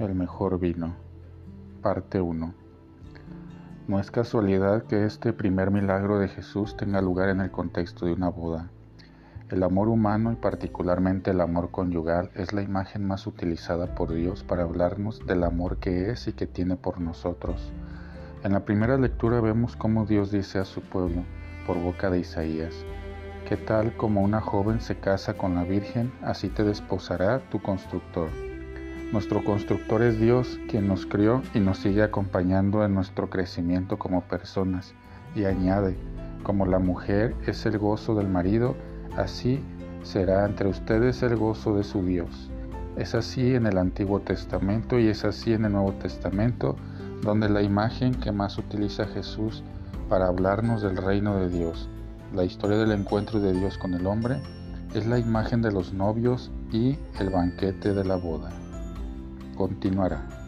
el mejor vino. Parte 1. No es casualidad que este primer milagro de Jesús tenga lugar en el contexto de una boda. El amor humano y particularmente el amor conyugal es la imagen más utilizada por Dios para hablarnos del amor que es y que tiene por nosotros. En la primera lectura vemos cómo Dios dice a su pueblo, por boca de Isaías, que tal como una joven se casa con la Virgen, así te desposará tu constructor. Nuestro constructor es Dios, quien nos crió y nos sigue acompañando en nuestro crecimiento como personas. Y añade, como la mujer es el gozo del marido, así será entre ustedes el gozo de su Dios. Es así en el Antiguo Testamento y es así en el Nuevo Testamento, donde la imagen que más utiliza Jesús para hablarnos del reino de Dios, la historia del encuentro de Dios con el hombre, es la imagen de los novios y el banquete de la boda continuará.